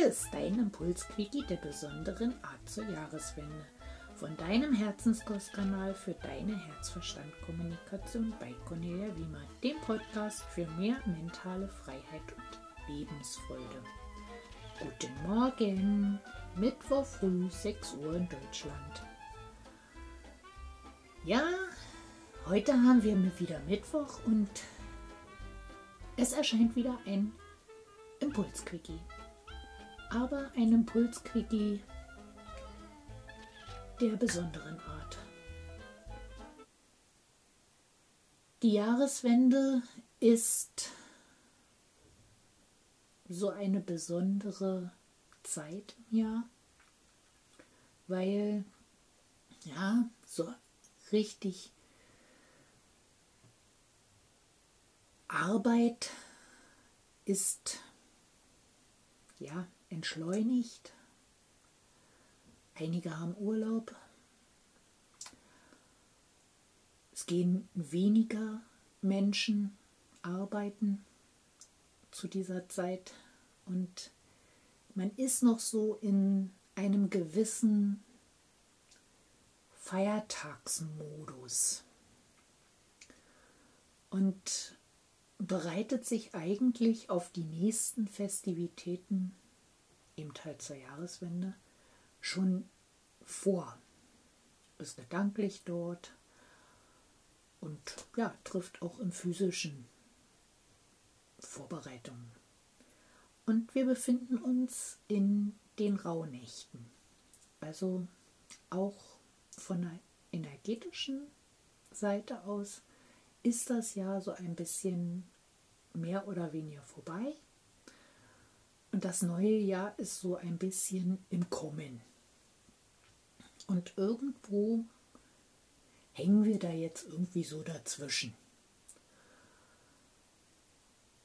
Hier ist dein Impulsquickie der besonderen Art zur Jahreswende. Von deinem Herzenskostkanal für deine Herzverstandkommunikation bei Cornelia Wiemer, dem Podcast für mehr mentale Freiheit und Lebensfreude. Guten Morgen, Mittwoch früh, 6 Uhr in Deutschland. Ja, heute haben wir wieder Mittwoch und es erscheint wieder ein Impulsquickie. Aber ein Impulsquickie der besonderen Art. Die Jahreswende ist so eine besondere Zeit im Jahr, weil ja, so richtig Arbeit ist ja entschleunigt. Einige haben Urlaub. Es gehen weniger Menschen arbeiten zu dieser Zeit und man ist noch so in einem gewissen Feiertagsmodus und bereitet sich eigentlich auf die nächsten Festivitäten, eben halt zur Jahreswende, schon vor. Ist gedanklich dort und ja, trifft auch im physischen Vorbereitungen. Und wir befinden uns in den Rauhnächten. Also auch von der energetischen Seite aus ist das Jahr so ein bisschen mehr oder weniger vorbei. Und das neue Jahr ist so ein bisschen im Kommen. Und irgendwo hängen wir da jetzt irgendwie so dazwischen.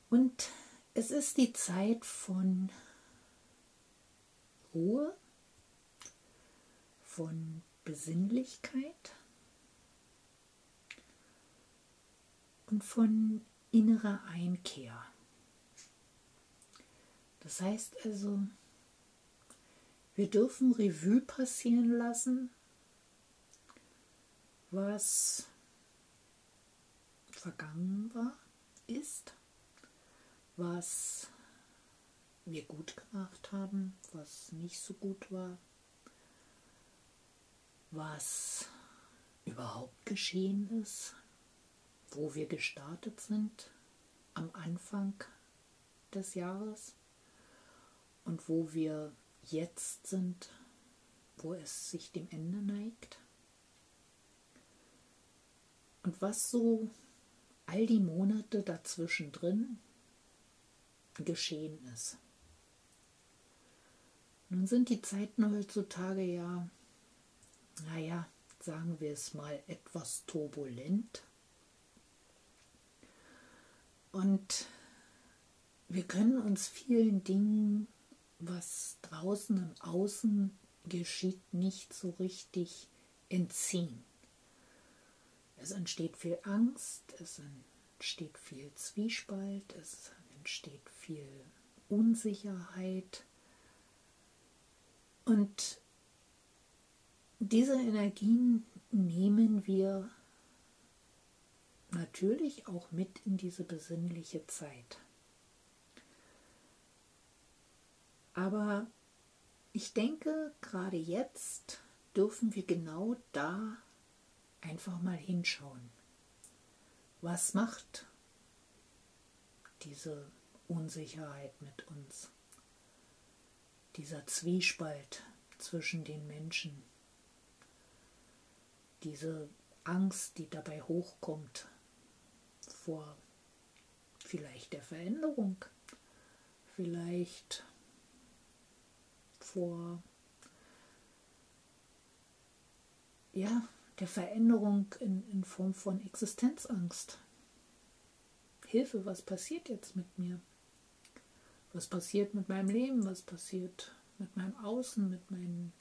Und es ist die Zeit von Ruhe, von Besinnlichkeit und von innerer Einkehr. Das heißt also, wir dürfen Revue passieren lassen, was vergangen war, ist, was wir gut gemacht haben, was nicht so gut war, was überhaupt geschehen ist, wo wir gestartet sind am Anfang des Jahres und wo wir jetzt sind, wo es sich dem Ende neigt. Und was so all die Monate dazwischen drin geschehen ist. Nun sind die Zeiten heutzutage ja, naja, sagen wir es mal, etwas turbulent. Und wir können uns vielen Dingen, was draußen im Außen geschieht, nicht so richtig entziehen. Es entsteht viel Angst, es entsteht viel Zwiespalt, es entsteht viel Unsicherheit. Und diese Energien nehmen wir natürlich auch mit in diese besinnliche Zeit. Aber ich denke, gerade jetzt dürfen wir genau da einfach mal hinschauen. Was macht diese Unsicherheit mit uns? Dieser Zwiespalt zwischen den Menschen, diese Angst, die dabei hochkommt, vor vielleicht der Veränderung, vielleicht vor ja, der Veränderung in, in Form von Existenzangst. Hilfe, was passiert jetzt mit mir? Was passiert mit meinem Leben? Was passiert mit meinem Außen, mit meinem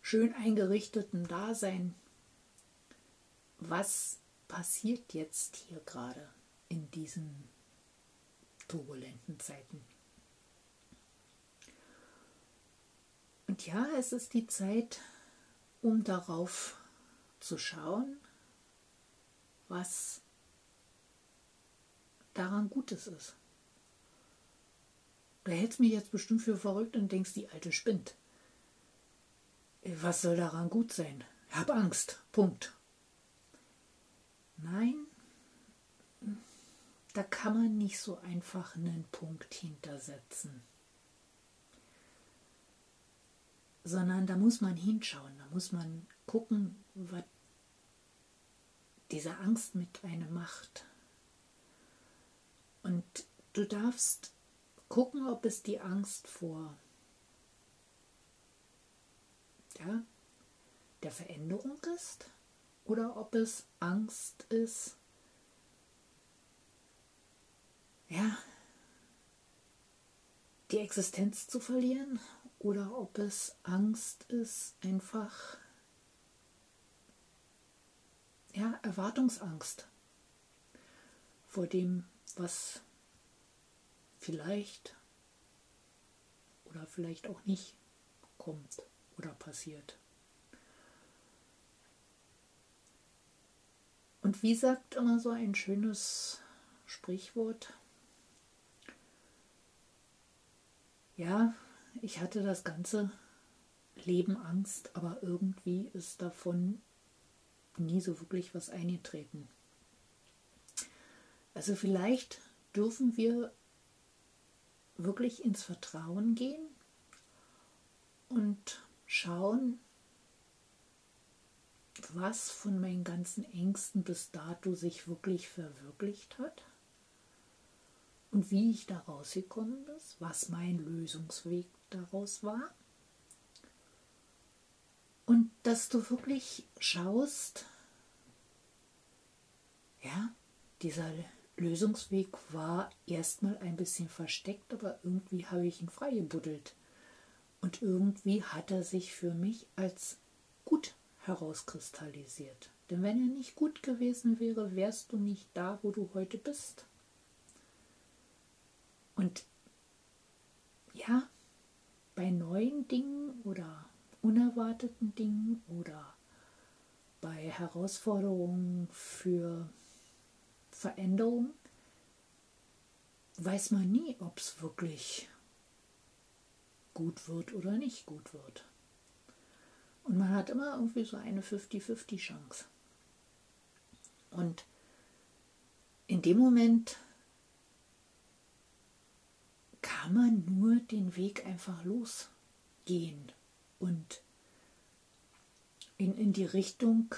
schön eingerichteten Dasein? Was passiert jetzt hier gerade in diesen turbulenten Zeiten? Ja, es ist die Zeit, um darauf zu schauen, was daran Gutes ist. Du hältst mich jetzt bestimmt für verrückt und denkst, die alte spinnt. Was soll daran gut sein? Hab Angst. Punkt. Nein, da kann man nicht so einfach einen Punkt hintersetzen. Sondern da muss man hinschauen, da muss man gucken, was diese Angst mit einem macht. Und du darfst gucken, ob es die Angst vor ja, der Veränderung ist oder ob es Angst ist, ja, die Existenz zu verlieren oder ob es Angst ist, einfach ja, Erwartungsangst vor dem, was vielleicht oder vielleicht auch nicht kommt oder passiert. Und wie sagt immer so ein schönes Sprichwort? Ja, ich hatte das ganze Leben Angst, aber irgendwie ist davon nie so wirklich was eingetreten. Also vielleicht dürfen wir wirklich ins Vertrauen gehen und schauen, was von meinen ganzen Ängsten bis dato sich wirklich verwirklicht hat und wie ich da rausgekommen bin, was mein Lösungsweg daraus war. Und dass du wirklich schaust, ja, dieser Lösungsweg war erstmal ein bisschen versteckt, aber irgendwie habe ich ihn freigebuddelt. Und irgendwie hat er sich für mich als gut herauskristallisiert. Denn wenn er nicht gut gewesen wäre, wärst du nicht da, wo du heute bist. Und ja, bei neuen Dingen oder unerwarteten Dingen oder bei Herausforderungen für Veränderung weiß man nie, ob es wirklich gut wird oder nicht gut wird. Und man hat immer irgendwie so eine 50-50 Chance. Und in dem Moment kann man nur den Weg einfach losgehen und in, in die Richtung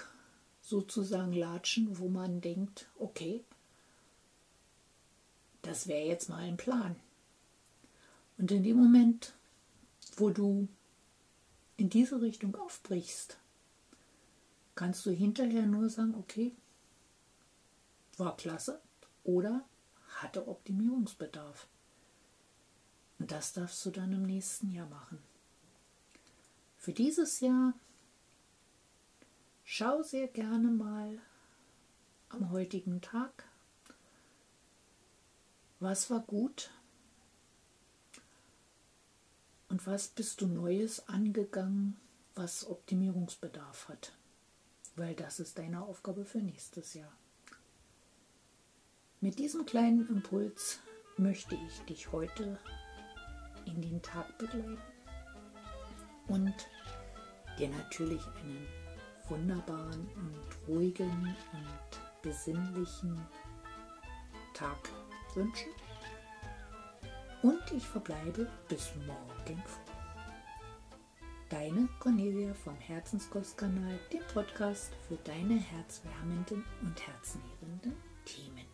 sozusagen latschen, wo man denkt, okay, das wäre jetzt mal ein Plan. Und in dem Moment, wo du in diese Richtung aufbrichst, kannst du hinterher nur sagen, okay, war klasse oder hatte Optimierungsbedarf. Und das darfst du dann im nächsten Jahr machen. Für dieses Jahr schau sehr gerne mal am heutigen Tag, was war gut und was bist du Neues angegangen, was Optimierungsbedarf hat. Weil das ist deine Aufgabe für nächstes Jahr. Mit diesem kleinen Impuls möchte ich dich heute in den Tag begleiten und dir natürlich einen wunderbaren und ruhigen und besinnlichen Tag wünschen. Und ich verbleibe bis morgen früh. Deine Cornelia vom Herzenskostkanal, dem Podcast für deine herzwärmenden und herznährenden Themen.